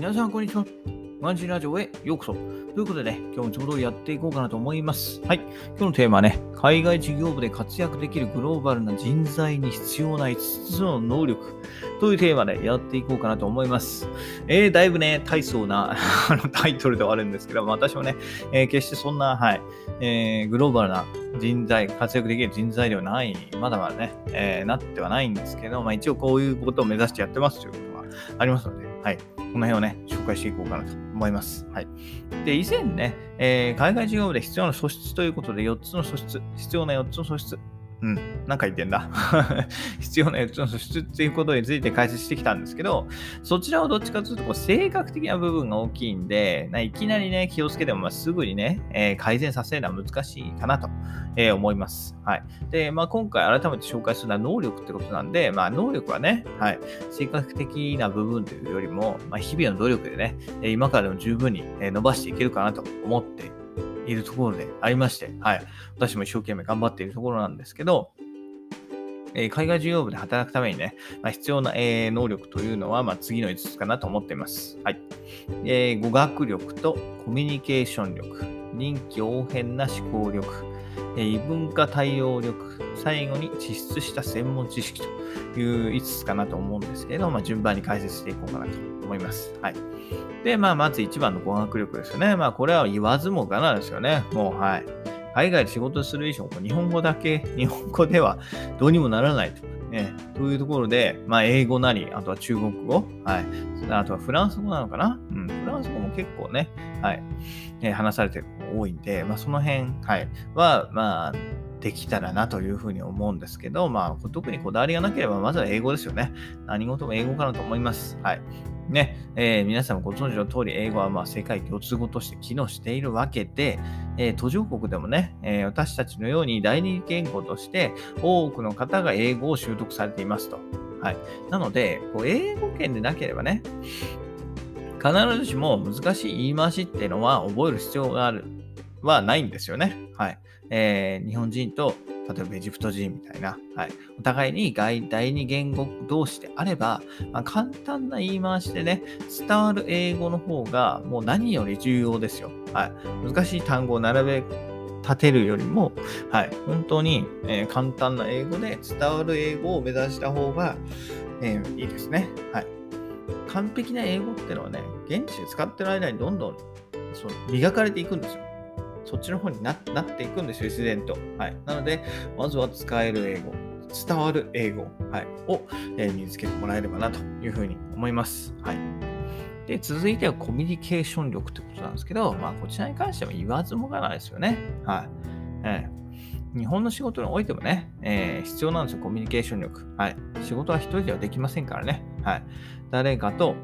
皆さん、こんにちは。ワンジーラジオへようこそ。ということでね、今日もちょうどやっていこうかなと思います。はい。今日のテーマはね、海外事業部で活躍できるグローバルな人材に必要な5つの能力というテーマでやっていこうかなと思います。えー、だいぶね、大層な あのタイトルではあるんですけど、私もね、えー決してそんな、はい、えーグローバルな人材、活躍できる人材ではない、まだまだね、えーなってはないんですけど、まあ一応こういうことを目指してやってますということがありますので、はい。この辺をね、紹介していこうかなと思います。はい。で、以前ね、えー海外事業部で必要な素質ということで、4つの素質、必要な4つの素質。うん、なんか言ってんだ。必要な4つの素質っていうことについて解説してきたんですけど、そちらはどっちかというとこう性格的な部分が大きいんで、ないきなりね、気をつけてもまあすぐにね、えー改善させるのは難しいかなと、えー思います。はい。で、まあ今回改めて紹介するのは能力ってことなんで、まあ能力はね、はい、性格的な部分というよりも、まあ、日々の努力でね、今からでも十分に伸ばしていけるかなと思っているところでありまして、はい。私も一生懸命頑張っているところなんですけど、え海外事業部で働くためにね、まあ、必要な、えー能力というのは、まあ、次の5つかなと思っています。はい。えー語学力とコミュニケーション力、人気応変な思考力、え異文化対応力、最後に地質した専門知識という5つかなと思うんですけれど、まあ、順番に解説していこうかなと思います。はい。で、まあ、まず1番の語学力ですよね。まあ、これは言わずもがなですよね。もう、はい。海外で仕事する以上、日本語だけ、日本語ではどうにもならないと。ね、というところで、まあ、英語なり、あとは中国語、はい。あとはフランス語なのかな？うん、フランス語も結構ね、はい。えー話されてる子多いんで、まあ、その辺、はい。は、まあ、できたらなというふうに思うんですけど、まあ、特にこだわりがなければ、まずは英語ですよね。何事も英語かなと思います。はい。ね、えー皆さんもご存知の通り、英語はまあ世界共通語として機能しているわけで、えー途上国でもね、えー私たちのように第二言語として多くの方が英語を習得されていますと。はい。なので、こう英語圏でなければね、必ずしも難しい言い回しっていうのは覚える必要がある、はないんですよね。はい。えー日本人と、例えばエジプト人みたいな、はい。お互いに外第二言語同士であれば、まあ、簡単な言い回しでね、伝わる英語の方がもう何より重要ですよ。はい。難しい単語を並べ立てるよりも、はい。本当に、えー簡単な英語で伝わる英語を目指した方が、えーいいですね。はい。完璧な英語ってのはね、現地で使ってる間にどんどんそう磨かれていくんですよ。そっちの方になっていくんですよ、自然と。はい。なので、まずは使える英語、伝わる英語、はい、を、えー身につけてもらえればなというふうに思います。はい。で、続いてはコミュニケーション力ってことなんですけど、まあ、こちらに関しては言わずもがなですよね。はい。えー日本の仕事においてもね、えー必要なんですよ、コミュニケーション力。はい。仕事は一人ではできませんからね。はい。誰かと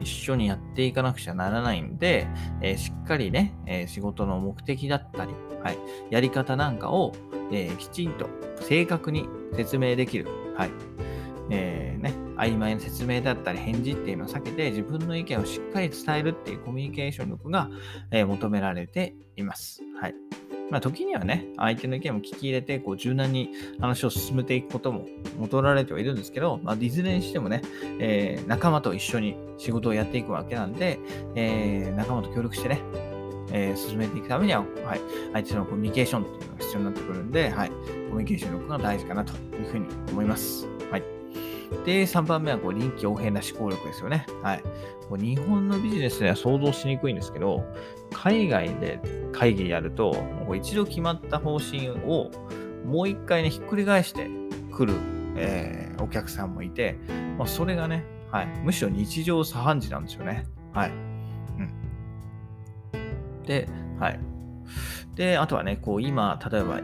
一緒にやっていかなくちゃならないんで、えーしっかりね、えー仕事の目的だったり、はい、やり方なんかを、えーきちんと正確に説明できる。はい。えーね、曖昧な説明だったり返事っていうのを避けて自分の意見をしっかり伝えるっていうコミュニケーション力が、えー求められています。はい。まあ、時にはね、相手の意見も聞き入れて、こう、柔軟に話を進めていくことも求られてはいるんですけど、まあ、いずれにしてもね、えー仲間と一緒に仕事をやっていくわけなんで、えー仲間と協力してね、えー進めていくためには、はい、相手とのコミュニケーションっていうのが必要になってくるんで、はい、コミュニケーション力が大事かなというふうに思います。はい。で、3番目は、こう、臨機応変な思考力ですよね。はい。こう日本のビジネスでは想像しにくいんですけど、海外で会議やると、こう一度決まった方針をもう一回ね、ひっくり返してくる、えーお客さんもいて、まあ、それがね、はい、むしろ日常茶飯事なんですよね。はい。うん。で、はい。で、あとはね、こう今、例えば、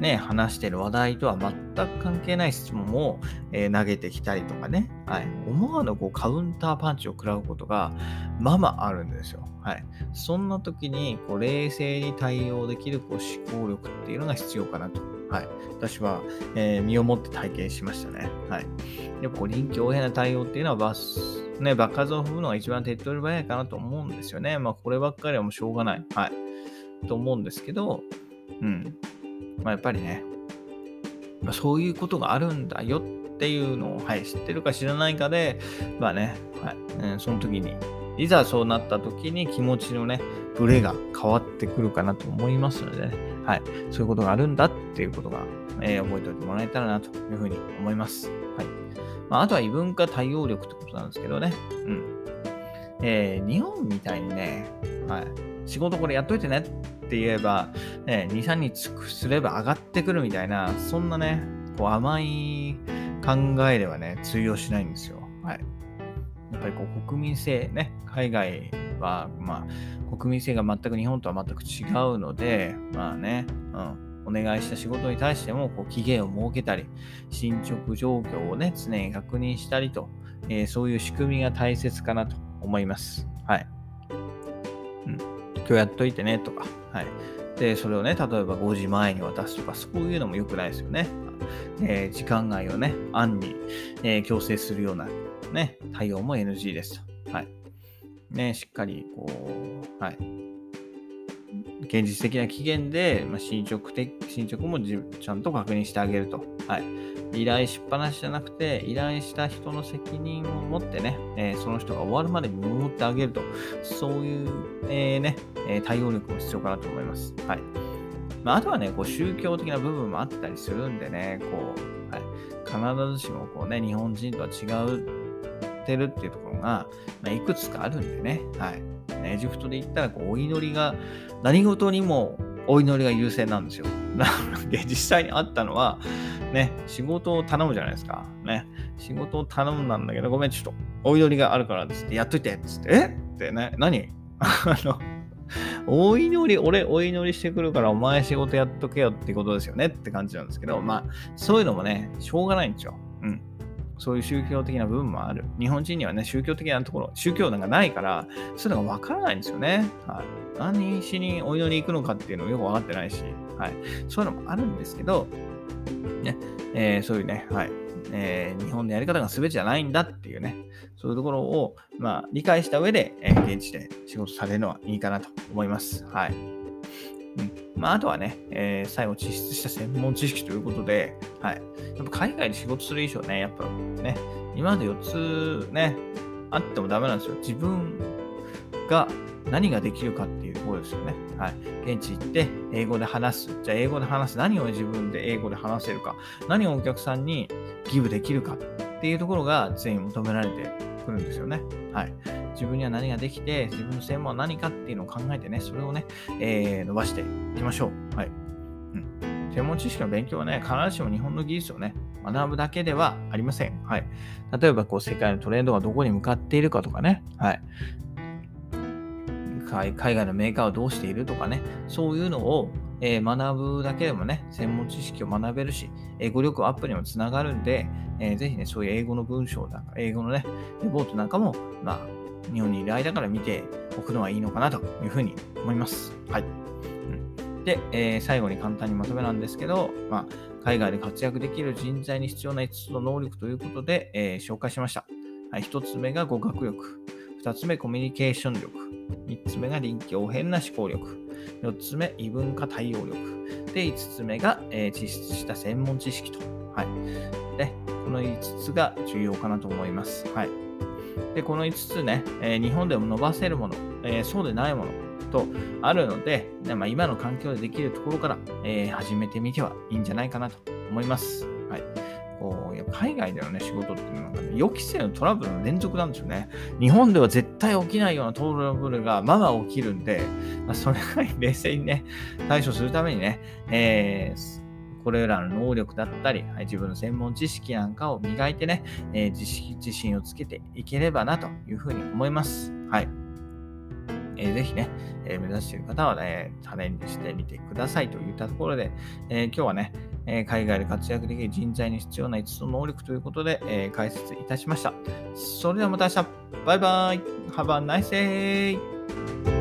ね、話してる話題とは全く関係ない質問を、えー投げてきたりとかね、はい、思わぬこうカウンターパンチを食らうことがまあまああるんですよ。はい、そんな時にこう冷静に対応できるこう思考力っていうのが必要かなと。はい、私は、えー身をもって体験しましたね。はい、やっぱこう臨機応変な対応っていうのはバス、ね、場数を踏むのが一番手っ取り早いかなと思うんですよね。まあこればっかりはもうしょうがない。はい。と思うんですけど、うん。まあやっぱりね、そういうことがあるんだよっていうのを、はい、知ってるか知らないかで、まあね、はいうん、その時に、いざそうなった時に気持ちのね、ブレが変わってくるかなと思いますのでね、はい、そういうことがあるんだっていうことが、えー、覚えておいてもらえたらなというふうに思います。はい。まあ、あとは異文化対応力ってことなんですけどね、うん。えー、日本みたいにね、はい、仕事これやっといてねって言えば、ね、2、3日すれば上がってくるみたいな、そんなね、こう甘い考えではね、通用しないんですよ。はい。やっぱりこう国民性ね、海外は、まあ、国民性が全く日本とは全く違うので、まあね、うん。お願いした仕事に対してもこう期限を設けたり、進捗状況をね、常に確認したりと、えー、そういう仕組みが大切かなと思います。はい。うん。今日やっといてねとか、はい。で、それをね、例えば5時前に渡すとか、そういうのも良くないですよね。えー、時間外をね、暗に、えー、強制するようなね、対応も NG です。はい。ね、しっかり、こう、はい。現実的な期限で、まあ、進捗的、進捗もちゃんと確認してあげると。はい。依頼しっぱなしじゃなくて、依頼した人の責任を持ってね、えー、その人が終わるまで見守ってあげると。そういう、えー、ね、対応力も必要かなと思います。はい。まあ、あとはね、こう宗教的な部分もあったりするんでね、こう、はい、必ずしもこうね、日本人とは違うてるっていうところが、まあ、いくつかあるんでね。はい。エジプトで言ったらこうお祈りが、何事にもお祈りが優先なんですよ。なので、実際にあったのは、ね、仕事を頼むじゃないですか。ね、仕事を頼むなんだけど、ごめん、ちょっとお祈りがあるからですって、やっといてっつって、え？ってね、何？あの、お祈り、俺お祈りしてくるからお前仕事やっとけよってことですよねって感じなんですけど、まあ、そういうのもね、しょうがないんですよ。うん。そういう宗教的な部分もある。日本人にはね、宗教的なところ、宗教なんかないから、そういうのがわからないんですよね。はい。何しにお祈り行くのかっていうのもよくわかってないし、はい。そういうのもあるんですけど、ね、えー、そういうね、はい。えー、日本のやり方が全てじゃないんだっていうね、そういうところを、まあ、理解した上で、えー、現地で仕事されるのはいいかなと思います。はい。うんまあ、あとはね、えー、最後、実質した専門知識ということで、はい。やっぱ海外で仕事する以上ね、やっぱね、今まで4つね、あってもダメなんですよ。自分が何ができるかっていうところですよね。はい。現地行って英語で話す。じゃあ英語で話す。何を自分で英語で話せるか。何をお客さんにギブできるかっていうところが全員求められてくるんですよね。はい。自分には何ができて、自分の専門は何かっていうのを考えてね、それをね、えー、伸ばしていきましょう。はい。うん。専門知識の勉強はね、必ずしも日本の技術をね、学ぶだけではありません。はい。例えば、こう、世界のトレンドがどこに向かっているかとかね、はい。海外のメーカーはどうしているとかね、そういうのを、えー、学ぶだけでもね、専門知識を学べるし、英語力アップにもつながるんで、えー、ぜひね、そういう英語の文章だか、英語のね、レポートなんかも、まあ、日本にいる間から見ておくのはいいのかなというふうに思います。はい。うん、で、えー、最後に簡単にまとめなんですけど、まあ、海外で活躍できる人材に必要な5つの能力ということで、えー、紹介しました。はい、1つ目が語学力。2つ目、コミュニケーション力。3つ目が臨機応変な思考力。4つ目、異文化対応力。で、5つ目が、えー、実質した専門知識と。はい。で、この5つが重要かなと思います。はい。で、この5つね、え、日本でも伸ばせるもの、え、そうでないものとあるので、まあ、今の環境でできるところから、え、始めてみてはいいんじゃないかなと思います。はい。こうや海外での、ね、仕事っていうのが、ね、予期せぬトラブルの連続なんですよね。日本では絶対起きないようなトラブルがまま起きるんで、まあ、それが冷静にね、対処するためにね、えーこれらの能力だったり、はい、自分の専門知識なんかを磨いてね、えー、自信をつけていければなというふうに思います。はい。えー、ぜひね、えー、目指している方はね、チャレンジしてみてくださいといったところで、えー、今日はね、え海外で活躍できる人材に必要な5つの能力ということで、え解説いたしました。それではまた明日、バイバイ !Have a nice day!